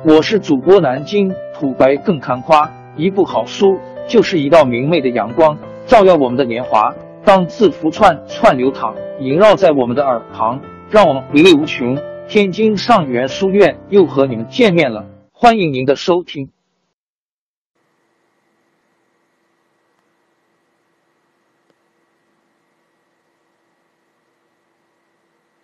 我是主播南京土白更看花，一部好书就是一道明媚的阳光，照耀我们的年华。当字符串串流淌，萦绕在我们的耳旁，让我们回味无穷。天津上元书院又和你们见面了，欢迎您的收听。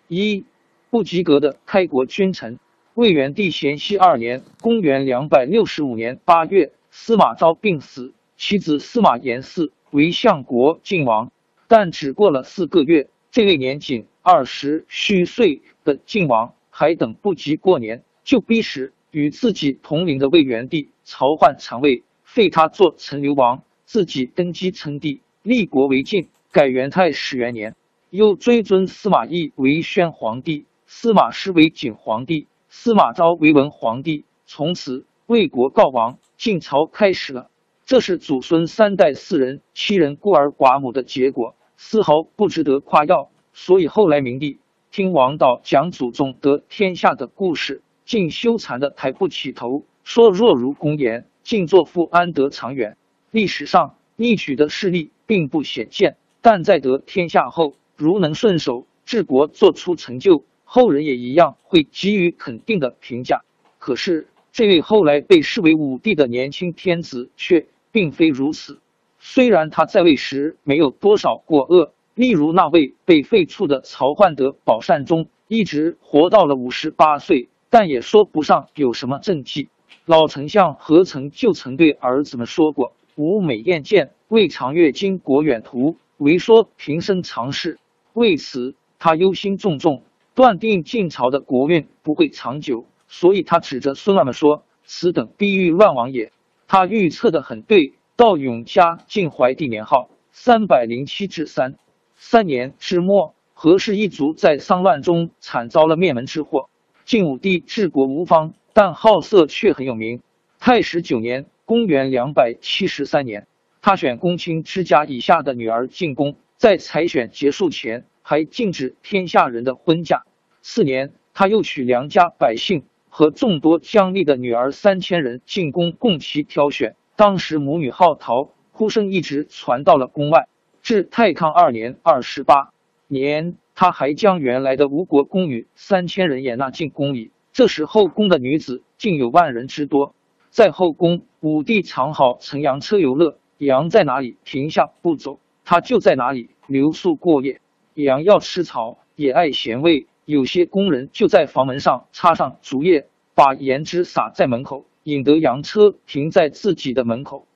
一不及格的开国君臣。魏元帝咸熙二年（公元265年）八月，司马昭病死，其子司马炎嗣为相国晋王。但只过了四个月，这位年仅二十虚岁的晋王还等不及过年，就逼使与自己同龄的魏元帝朝换禅位，废他做陈留王，自己登基称帝，立国为晋，改元太始元年。又追尊司马懿为宣皇帝，司马师为景皇帝，司马昭为文皇帝。从此，魏国告亡，晋朝开始了。这是祖孙三代四人七人孤儿寡母的结果，丝毫不值得夸耀。所以后来明帝听王导讲祖宗得天下的故事，竟羞惭的抬不起头，说若如公言，晋作父安得长远？历史上逆取的事例并不鲜见，但在得天下后。如能顺手治国，做出成就，后人也一样会给予肯定的评价。可是，这位后来被视为武帝的年轻天子却并非如此。虽然他在位时没有多少过恶，例如那位被废黜的曹奂德宝善宗，一直活到了五十八岁，但也说不上有什么政绩。老丞相何曾就曾对儿子们说过：“吾每厌见，未尝阅经国远图，唯说平生常事。”为此，他忧心忡忡，断定晋朝的国运不会长久，所以他指着孙儿们说：“此等必欲乱亡也。”他预测的很对。到永嘉晋怀帝年号三百零七至三三年之末，何氏一族在丧乱中惨遭了灭门之祸。晋武帝治国无方，但好色却很有名。太史九年（公元两百七十三年），他选公卿之家以下的女儿进宫。在采选结束前，还禁止天下人的婚嫁。次年，他又娶良家百姓和众多将吏的女儿三千人进宫供其挑选。当时母女好逃，哭声一直传到了宫外。至太康二年（二十八年），他还将原来的吴国宫女三千人也纳进宫里。这时后宫的女子竟有万人之多。在后宫，武帝常好乘羊车游乐，羊在哪里停下不走。他就在哪里留宿过夜。羊要吃草，也爱咸味。有些工人就在房门上插上竹叶，把盐汁撒在门口，引得羊车停在自己的门口。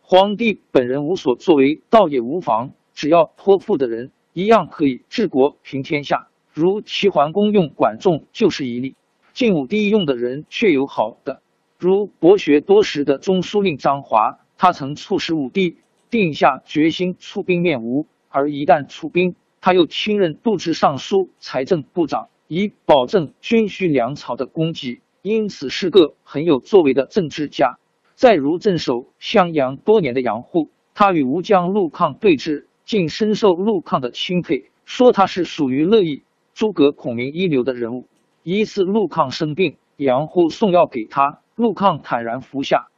皇帝本人无所作为，倒也无妨。只要托付的人一样可以治国平天下。如齐桓公用管仲就是一例。晋武帝用的人却有好的，如博学多识的中书令张华，他曾促使武帝。定下决心出兵灭吴，而一旦出兵，他又亲任度支尚书、财政部长，以保证军需粮草的供给，因此是个很有作为的政治家。再如镇守襄阳多年的杨户，他与吴将陆抗对峙，竟深受陆抗的钦佩，说他是属于乐毅、诸葛孔明一流的人物。一次陆抗生病，杨户送药给他，陆抗坦然服下。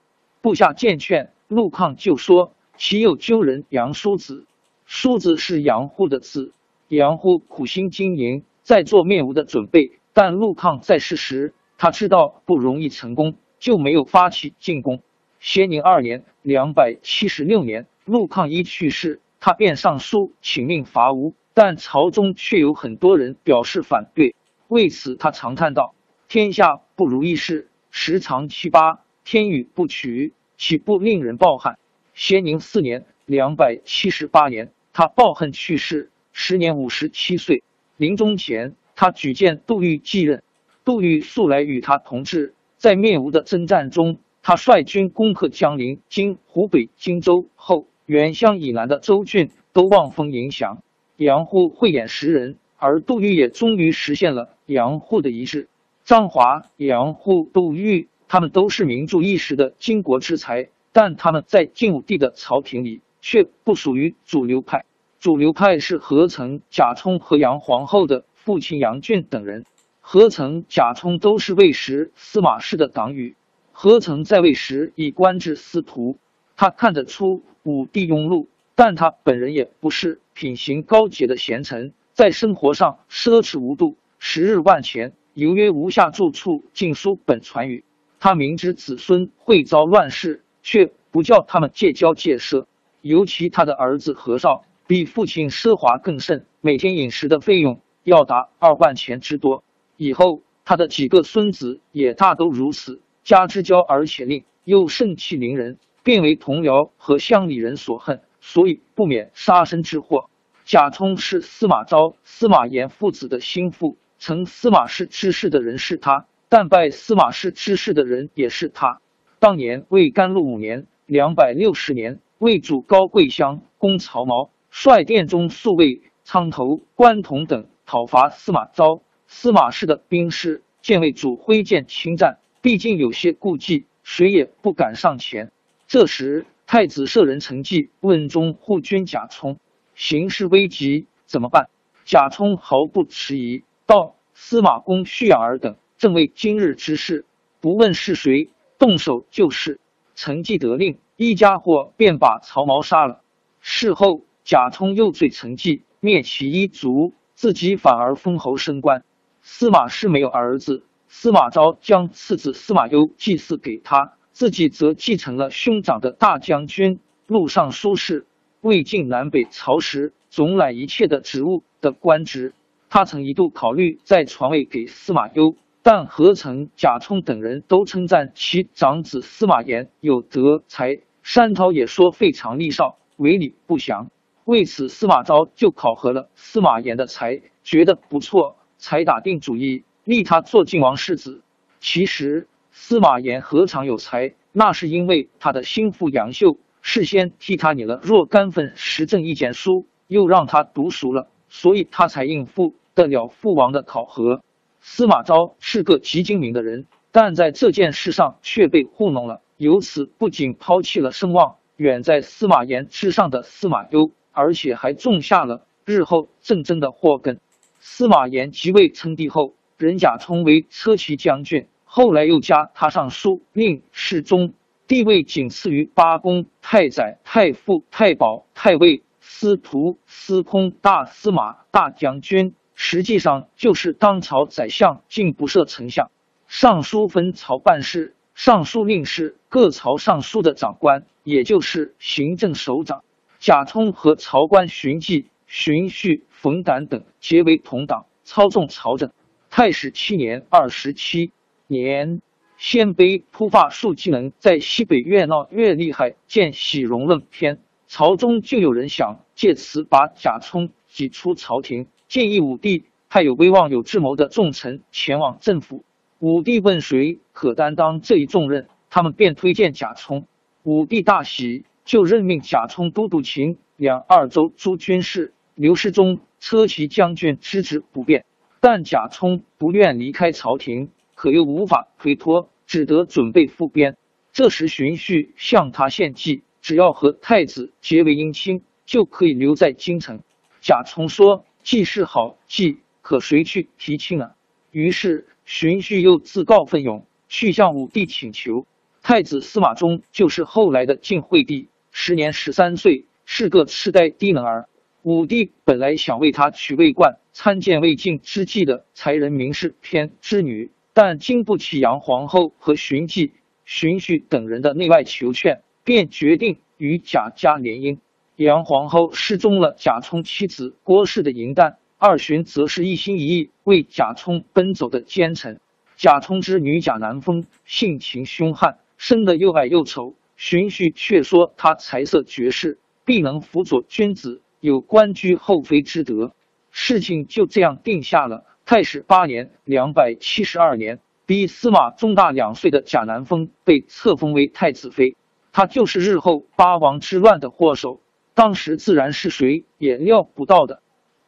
部下见劝，陆抗就说。岂有救人杨叔子？叔子是杨户的字。杨户苦心经营，在做灭吴的准备。但陆抗在世时，他知道不容易成功，就没有发起进攻。咸宁二年（两百七十六年），陆抗一去世，他便上书请命伐吴，但朝中却有很多人表示反对。为此，他长叹道：“天下不如意事十常七八，天与不取，岂不令人抱憾？”咸宁四年（两百七十八年），他抱恨去世，时年五十七岁。临终前，他举荐杜预继任。杜预素来与他同志，在灭吴的征战中，他率军攻克江陵（今湖北荆州）后，原乡以南的州郡都望风迎降。杨户慧眼识人，而杜预也终于实现了杨户的遗志。张华、杨户、杜预，他们都是名著一时的巾帼之才。但他们在晋武帝的朝廷里却不属于主流派。主流派是何曾、贾充和杨皇后的父亲杨俊等人。何曾、贾充都是魏时司马氏的党羽。何曾在位时已官至司徒，他看得出武帝庸碌，但他本人也不是品行高洁的贤臣，在生活上奢侈无度，十日万钱，犹约无下住处，尽书本传语。他明知子孙会遭乱世，却不叫他们戒骄戒奢。尤其他的儿子何绍，比父亲奢华更甚，每天饮食的费用要达二万钱之多。以后，他的几个孙子也大都如此，家之骄而且吝，又盛气凌人，便为同僚和乡里人所恨，所以不免杀身之祸。贾充是司马昭、司马炎父子的心腹，成司马氏之事的人是他，但拜司马氏之事的人也是他。当年魏甘露五年（两百六十年），魏主高贵乡攻曹髦，率殿中宿卫苍头、关同等讨伐司马昭。司马氏的兵士见魏主挥剑侵占，毕竟有些顾忌，谁也不敢上前。这时，太子舍人陈纪问中护军贾充：“形势危急，怎么办？”贾充毫不迟疑道：“司马公、蓄养儿等正为今日之事，不问是谁，动手就是。”陈纪得令，一家伙便把曹髦杀了。事后，贾充又罪陈纪灭其一族，自己反而封侯升官。司马师没有儿子，司马昭将次子司马攸祭祀给他，自己则继承了兄长的大将军、录尚书事、魏晋南北朝时总揽一切的职务的官职。他曾一度考虑再传位给司马攸，但何曾贾充等人都称赞其长子司马炎有德才，山涛也说废长立少，为礼不详。为此，司马昭就考核了司马炎的才，觉得不错。才打定主意立他做晋王世子。其实司马炎何尝有才？那是因为他的心腹杨秀事先替他拟了若干份时政意见书，又让他读熟了，所以他才应付得了父王的考核。司马昭是个极精明的人，但在这件事上却被糊弄了，由此不仅抛弃了声望远在司马炎之上的司马攸，而且还种下了日后政争的祸根。司马炎即位称帝后，任贾充为车骑将军，后来又加他尚书令、侍中，地位仅次于八公、太宰、太傅、太保、太尉、司徒、司空、大司马、大将军，实际上就是当朝宰相，竟不设丞相。尚书分朝办事，尚书令是各朝尚书的长官，也就是行政首长。贾充和朝官荀记、荀彧。冯胆等结为同党，操纵朝政。太史七年二十七年，鲜卑突发数技能在西北越闹越厉害，见《喜容论篇》，朝中就有人想借此把贾充挤出朝廷，建议武帝派有威望、有智谋的重臣前往政府。武帝问谁可担当这一重任，他们便推荐贾充。武帝大喜，就任命贾充都督秦、两二州诸军事。刘世宗。车骑将军之职不变，但贾充不愿离开朝廷，可又无法推脱，只得准备复边。这时荀彧向他献计，只要和太子结为姻亲，就可以留在京城。贾充说：“计是好计，可谁去提亲呢？”于是荀彧又自告奋勇去向武帝请求。太子司马衷就是后来的晋惠帝，时年十三岁，是个痴呆低能儿。武帝本来想为他娶魏冠，参见魏晋之际的才人名士偏之女，但经不起杨皇后和荀彧、荀彧等人的内外求劝，便决定与贾家联姻。杨皇后失踪了贾充妻子郭氏的银弹，二荀则是一心一意为贾充奔走的奸臣。贾充之女贾南风性情凶悍，生得又矮又丑，荀彧却说她才色绝世，必能辅佐君子。有官居后妃之德，事情就这样定下了。太史八年（两百七十二年），比司马衷大两岁的贾南风被册封为太子妃，她就是日后八王之乱的祸首。当时自然是谁也料不到的。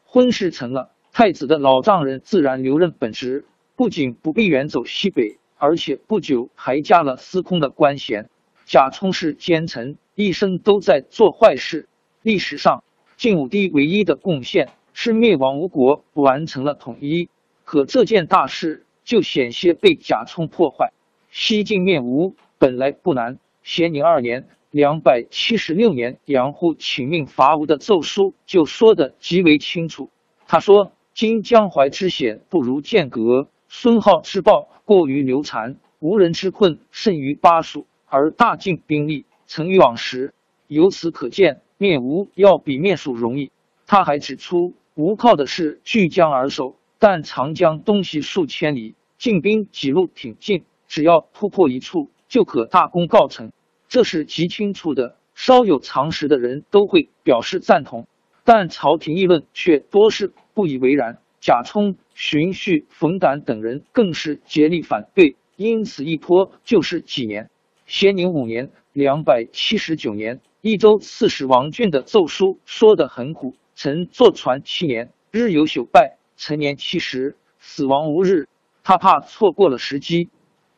婚事成了，太子的老丈人自然留任本职，不仅不必远走西北，而且不久还加了司空的官衔。贾充是奸臣，一生都在做坏事。历史上。晋武帝唯一的贡献是灭亡吴国，完成了统一。可这件大事就险些被贾充破坏。西晋灭吴本来不难，咸宁二年（两百七十六年），杨户请命伐吴的奏书就说得极为清楚。他说：“今江淮之险不如剑阁，孙浩之暴过于刘禅，吴人之困甚于巴蜀，而大晋兵力曾于往时。由此可见，灭吴要比灭蜀容易。”他还指出，吴靠的是据江而守，但长江东西数千里，晋兵几路挺进。只要突破一处，就可大功告成，这是极清楚的。稍有常识的人都会表示赞同，但朝廷议论却多是不以为然。贾充、荀彧、冯胆等人更是竭力反对，因此一拖就是几年。咸宁五年（两百七十九年），益州刺史王俊的奏书说得很苦：“曾坐船七年，日有朽败，成年七十，死亡无日。”他怕错过了时机。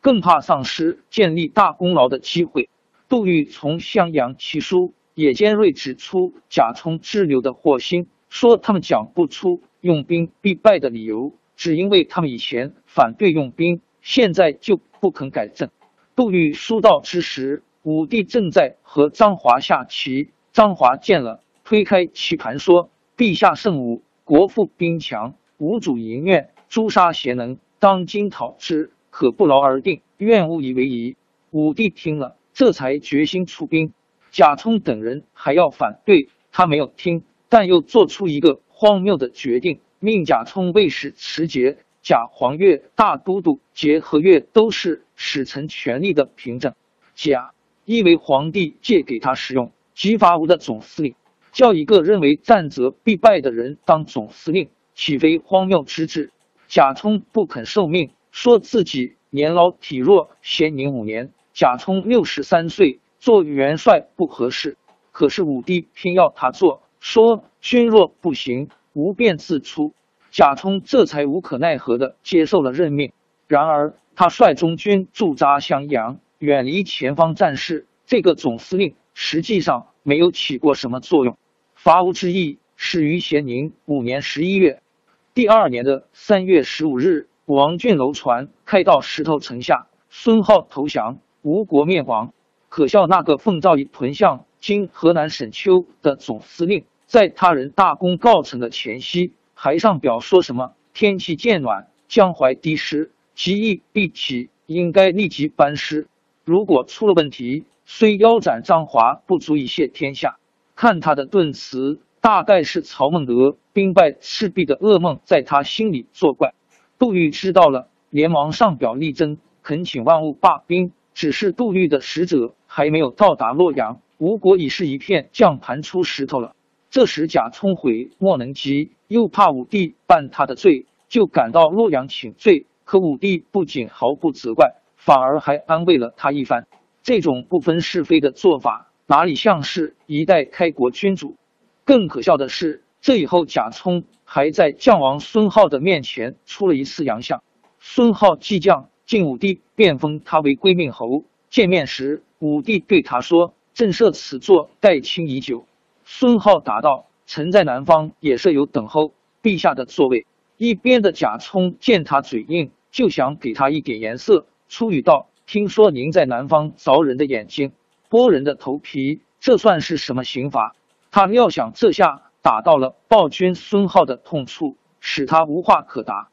更怕丧失建立大功劳的机会。杜预从襄阳起书，也尖锐指出贾充支流的祸心，说他们讲不出用兵必败的理由，只因为他们以前反对用兵，现在就不肯改正。杜预书到之时，武帝正在和张华下棋，张华见了，推开棋盘说：“陛下圣武，国富兵强，无主淫虐，诛杀贤能，当今讨之。”可不劳而定，愿勿以为宜。武帝听了，这才决心出兵。贾充等人还要反对，他没有听，但又做出一个荒谬的决定，命贾充为使持节、贾黄钺、大都督节和钺都是使臣权力的凭证。贾因为皇帝借给他使用，即伐吴的总司令，叫一个认为战则必败的人当总司令，岂非荒谬之至？贾充不肯受命。说自己年老体弱，咸宁五年，贾充六十三岁，做元帅不合适。可是武帝偏要他做，说君若不行，无便自出。贾充这才无可奈何的接受了任命。然而他率中军驻扎襄阳，远离前方战事，这个总司令实际上没有起过什么作用。伐吴之役始于咸宁五年十一月，第二年的三月十五日。王俊楼船开到石头城下，孙浩投降，吴国灭亡。可笑那个奉诏以屯相（今河南省丘）的总司令，在他人大功告成的前夕，还上表说什么天气渐暖，江淮低湿，极易必起，应该立即班师。如果出了问题，虽腰斩张华，不足以谢天下。看他的顿词，大概是曹孟德兵败赤壁的噩梦在他心里作怪。杜预知道了，连忙上表力争，恳请万物罢兵。只是杜律的使者还没有到达洛阳，吴国已是一片将盘出石头了。这时贾充悔莫能及，又怕武帝办他的罪，就赶到洛阳请罪。可武帝不仅毫不责怪，反而还安慰了他一番。这种不分是非的做法，哪里像是一代开国君主？更可笑的是。这以后，贾充还在将王孙浩的面前出了一次洋相。孙浩继将，晋武帝便封他为归命侯。见面时，武帝对他说：“朕设此座待卿已久。”孙浩答道：“臣在南方也设有等候陛下的座位。”一边的贾充见他嘴硬，就想给他一点颜色，出语道：“听说您在南方凿人的眼睛，剥人的头皮，这算是什么刑罚？”他料想这下。打到了暴君孙浩的痛处，使他无话可答。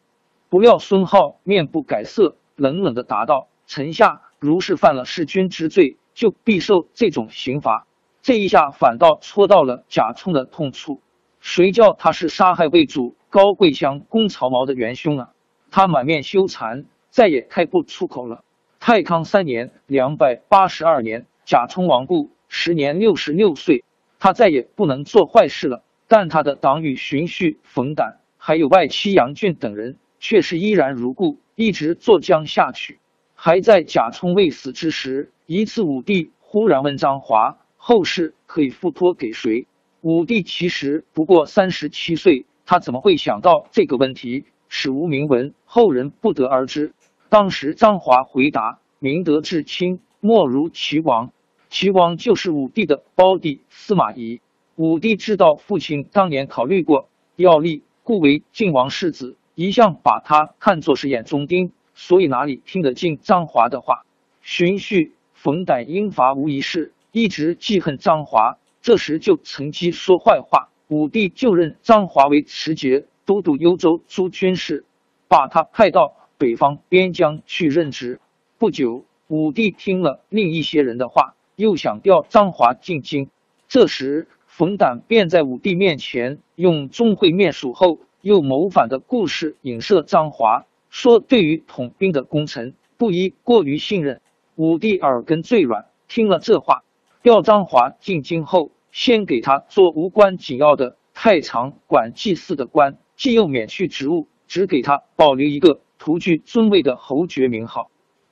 不料孙浩面不改色，冷冷的答道：“臣下如是犯了弑君之罪，就必受这种刑罚。”这一下反倒戳到了贾充的痛处。谁叫他是杀害魏主高贵乡公曹髦的元凶啊？他满面羞惭，再也开不出口了。太康三年（两百八十二年），贾充亡故，时年六十六岁。他再也不能做坏事了。但他的党羽荀彧、冯胆，还有外戚杨俊等人，却是依然如故，一直坐江下去。还在贾充未死之时，一次武帝忽然问张华：“后事可以付托给谁？”武帝其实不过三十七岁，他怎么会想到这个问题？史无明文，后人不得而知。当时张华回答：“明德至亲，莫如齐王。齐王就是武帝的胞弟司马懿。”武帝知道父亲当年考虑过要立，故为晋王世子，一向把他看作是眼中钉，所以哪里听得进张华的话。荀彧、冯胆因伐无疑是，一直记恨张华，这时就趁机说坏话。武帝就任张华为持节都督幽州诸军事，把他派到北方边疆去任职。不久，武帝听了另一些人的话，又想调张华进京。这时，冯胆便在武帝面前用钟会面蜀后。又谋反的故事影射张华，说对于统兵的功臣不宜过于信任。武帝耳根最软，听了这话，要张华进京后，先给他做无关紧要的太常管祭祀的官，既又免去职务，只给他保留一个徒具尊位的侯爵名号。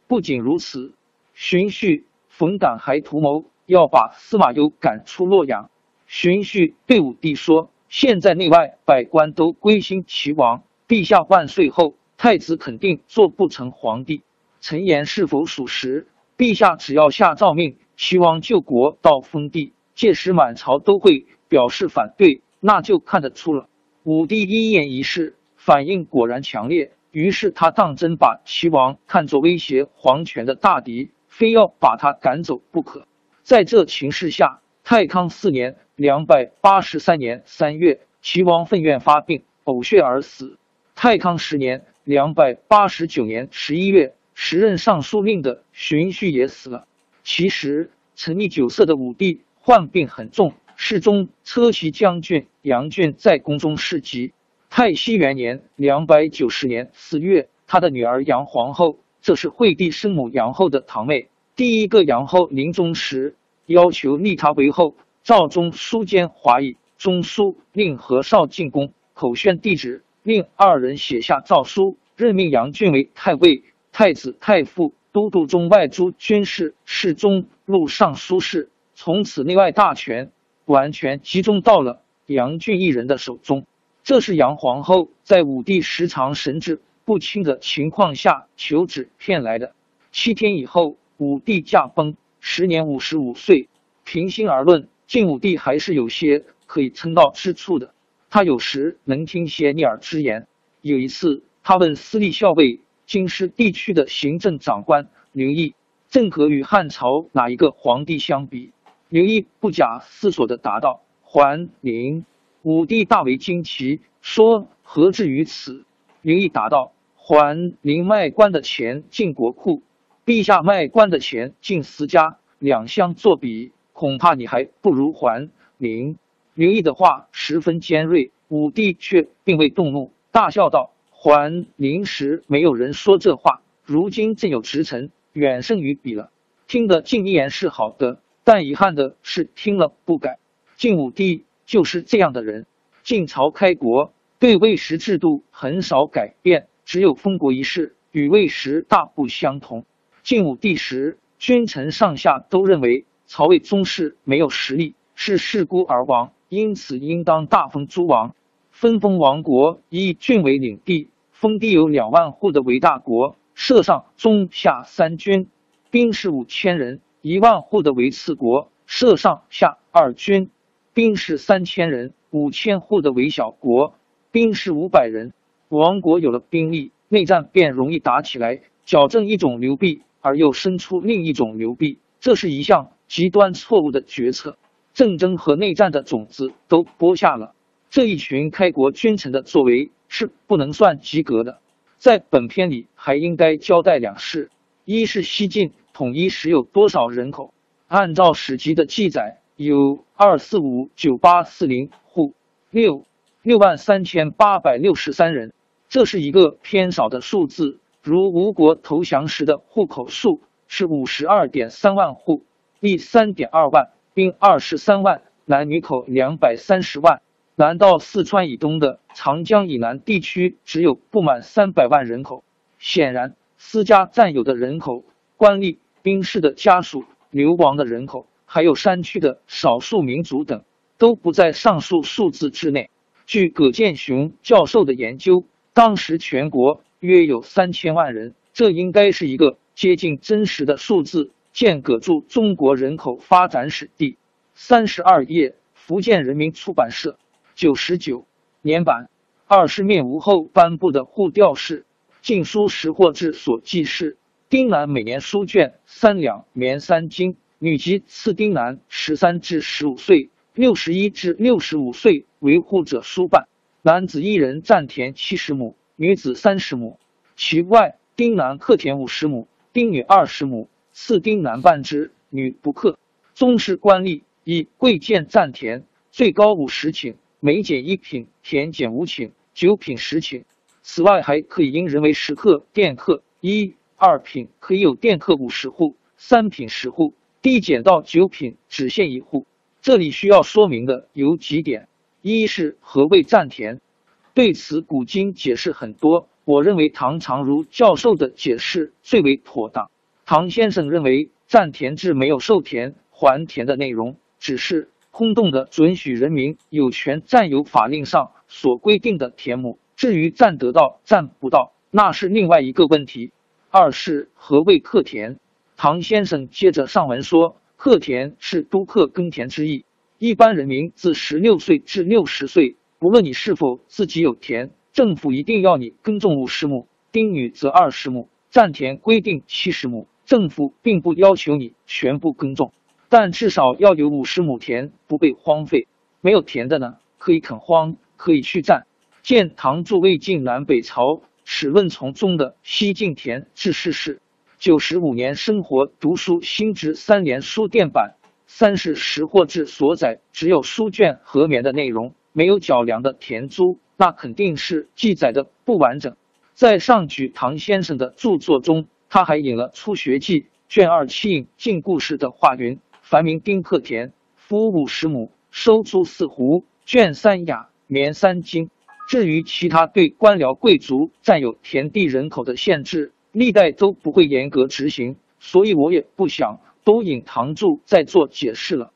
不仅如此，荀彧、冯党还图谋要把司马攸赶出洛阳。荀彧对武帝说。现在内外百官都归心齐王，陛下万岁后，太子肯定做不成皇帝。臣言是否属实？陛下只要下诏命，齐王救国到封地，届时满朝都会表示反对，那就看得出了。武帝一言一事反应果然强烈，于是他当真把齐王看作威胁皇权的大敌，非要把他赶走不可。在这情势下，太康四年。两百八十三年三月，齐王愤怨发病，呕血而死。太康十年，两百八十九年十一月，时任尚书令的荀彧也死了。其实，沉溺酒色的武帝患病很重，世宗车骑将军杨俊在宫中侍疾。太熙元年，两百九十年四月，他的女儿杨皇后，这是惠帝生母杨后的堂妹，第一个杨后临终时要求立他为后。赵中书监华裔中书令何绍进宫，口宣帝旨，令二人写下诏书，任命杨俊为太尉、太子太傅、都督中外诸军事、侍中、录尚书事。从此内外大权完全集中到了杨俊一人的手中。这是杨皇后在武帝时常神志不清的情况下求旨骗来的。七天以后，武帝驾崩，时年五十五岁。平心而论。晋武帝还是有些可以称道之处的，他有时能听些逆耳之言。有一次，他问司隶校尉、京师地区的行政长官刘毅：“郑和与汉朝哪一个皇帝相比？”刘毅不假思索地答道：“桓灵。”武帝大为惊奇，说：“何至于此？”刘毅答道：“桓灵卖官的钱进国库，陛下卖官的钱进私家，两相作比。”恐怕你还不如桓灵。刘毅的话十分尖锐，武帝却并未动怒，大笑道：“桓灵时没有人说这话，如今正有直臣，远胜于彼了。”听得晋一言是好的，但遗憾的是听了不改。晋武帝就是这样的人。晋朝开国对魏时制度很少改变，只有封国一事与魏时大不相同。晋武帝时，君臣上下都认为。曹魏宗室没有实力，是弑孤而亡，因此应当大封诸王，分封王国，以郡为领地，封地有两万户的为大国，设上中下三军，兵士五千人；一万户的为次国，设上下二军，兵士三千人；五千户的为小国，兵士五百人。王国有了兵力，内战便容易打起来。矫正一种流弊，而又生出另一种牛逼，这是一项。极端错误的决策，战争和内战的种子都播下了。这一群开国君臣的作为是不能算及格的。在本篇里还应该交代两事：一是西晋统一时有多少人口？按照史籍的记载，有二四五九八四零户，六六万三千八百六十三人，这是一个偏少的数字。如吴国投降时的户口数是五十二点三万户。地三点二万，兵二十三万，男女口两百三十万。难道四川以东的长江以南地区只有不满三百万人口？显然，私家占有的人口、官吏、兵士的家属、流亡的人口，还有山区的少数民族等，都不在上述数字之内。据葛剑雄教授的研究，当时全国约有三千万人，这应该是一个接近真实的数字。见葛著《中国人口发展史》第三十二页，福建人民出版社九十九年版。二是面无后颁布的户调式《晋书识货志》所记事，丁男每年书卷三两，棉三斤。女及次丁男十三至十五岁、六十一至六十五岁为户者书办。男子一人占田七十亩，女子三十亩。其外，丁男克田五十亩，丁女二十亩，次丁男半之，女不克。宗室官吏以贵贱占田，最高五十顷，每减一品，田减五顷，九品十顷。此外，还可以因人为食客、佃客，一二品可以有佃客五十户，三品十户，低减到九品只限一户。这里需要说明的有几点。一是何谓占田，对此古今解释很多。我认为唐长儒教授的解释最为妥当。唐先生认为占田制没有授田还田的内容，只是空洞的准许人民有权占有法令上所规定的田亩。至于占得到占不到，那是另外一个问题。二是何谓克田，唐先生接着上文说，克田是督克耕田之意。一般人民自十六岁至六十岁，不论你是否自己有田，政府一定要你耕种五十亩，丁女则二十亩。占田规定七十亩，政府并不要求你全部耕种，但至少要有五十亩田不被荒废。没有田的呢，可以垦荒，可以去占。见唐著魏晋南北朝史论丛中的西晋田制事事，九十五年生活读书新知三联书店版。三是识货志所载只有书卷和棉的内容，没有脚粮的田租，那肯定是记载的不完整。在上举唐先生的著作中，他还引了《初学记》卷二七引进故事的话云：“凡民丁克田，夫五十亩，收租四斛，卷三雅，棉三金。”至于其他对官僚贵族占有田地人口的限制，历代都不会严格执行，所以我也不想。都引唐注再做解释了。